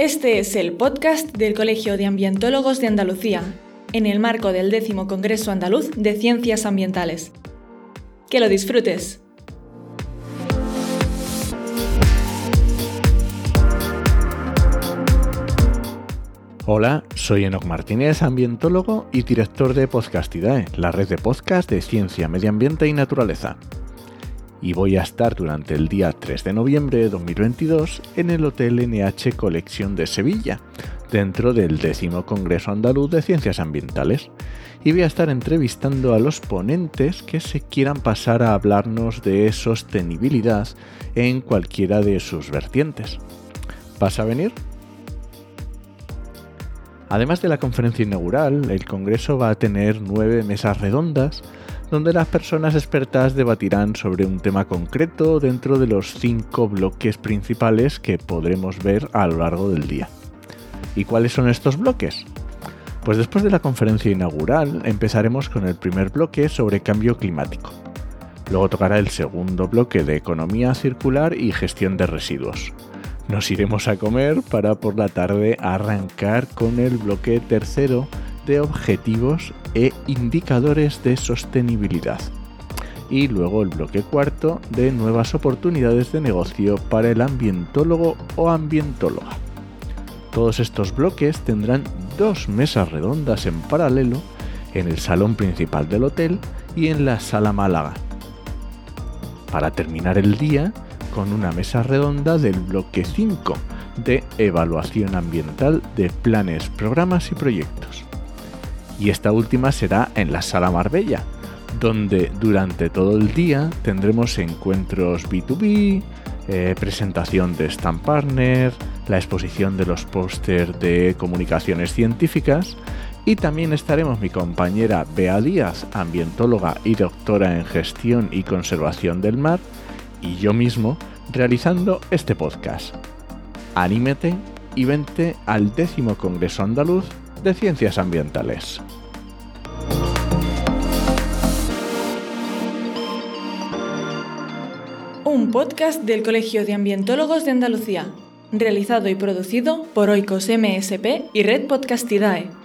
Este es el podcast del Colegio de Ambientólogos de Andalucía, en el marco del décimo Congreso Andaluz de Ciencias Ambientales. Que lo disfrutes. Hola, soy Enoc Martínez, ambientólogo y director de Podcastidae, la red de podcast de ciencia, medio ambiente y naturaleza y voy a estar durante el día 3 de noviembre de 2022 en el Hotel NH Colección de Sevilla, dentro del décimo Congreso Andaluz de Ciencias Ambientales, y voy a estar entrevistando a los ponentes que se quieran pasar a hablarnos de sostenibilidad en cualquiera de sus vertientes. ¿Vas a venir? Además de la conferencia inaugural, el Congreso va a tener nueve mesas redondas donde las personas expertas debatirán sobre un tema concreto dentro de los cinco bloques principales que podremos ver a lo largo del día. ¿Y cuáles son estos bloques? Pues después de la conferencia inaugural empezaremos con el primer bloque sobre cambio climático. Luego tocará el segundo bloque de economía circular y gestión de residuos. Nos iremos a comer para por la tarde arrancar con el bloque tercero de objetivos e indicadores de sostenibilidad. Y luego el bloque cuarto de nuevas oportunidades de negocio para el ambientólogo o ambientóloga. Todos estos bloques tendrán dos mesas redondas en paralelo en el salón principal del hotel y en la sala Málaga. Para terminar el día con una mesa redonda del bloque 5 de evaluación ambiental de planes, programas y proyectos. Y esta última será en la Sala Marbella, donde durante todo el día tendremos encuentros B2B, eh, presentación de Stand Partner, la exposición de los pósters de comunicaciones científicas y también estaremos mi compañera Bea Díaz, ambientóloga y doctora en gestión y conservación del mar, y yo mismo realizando este podcast. Anímete y vente al décimo Congreso Andaluz de Ciencias Ambientales. Un podcast del Colegio de Ambientólogos de Andalucía, realizado y producido por Oikos MSP y Red Podcastidae.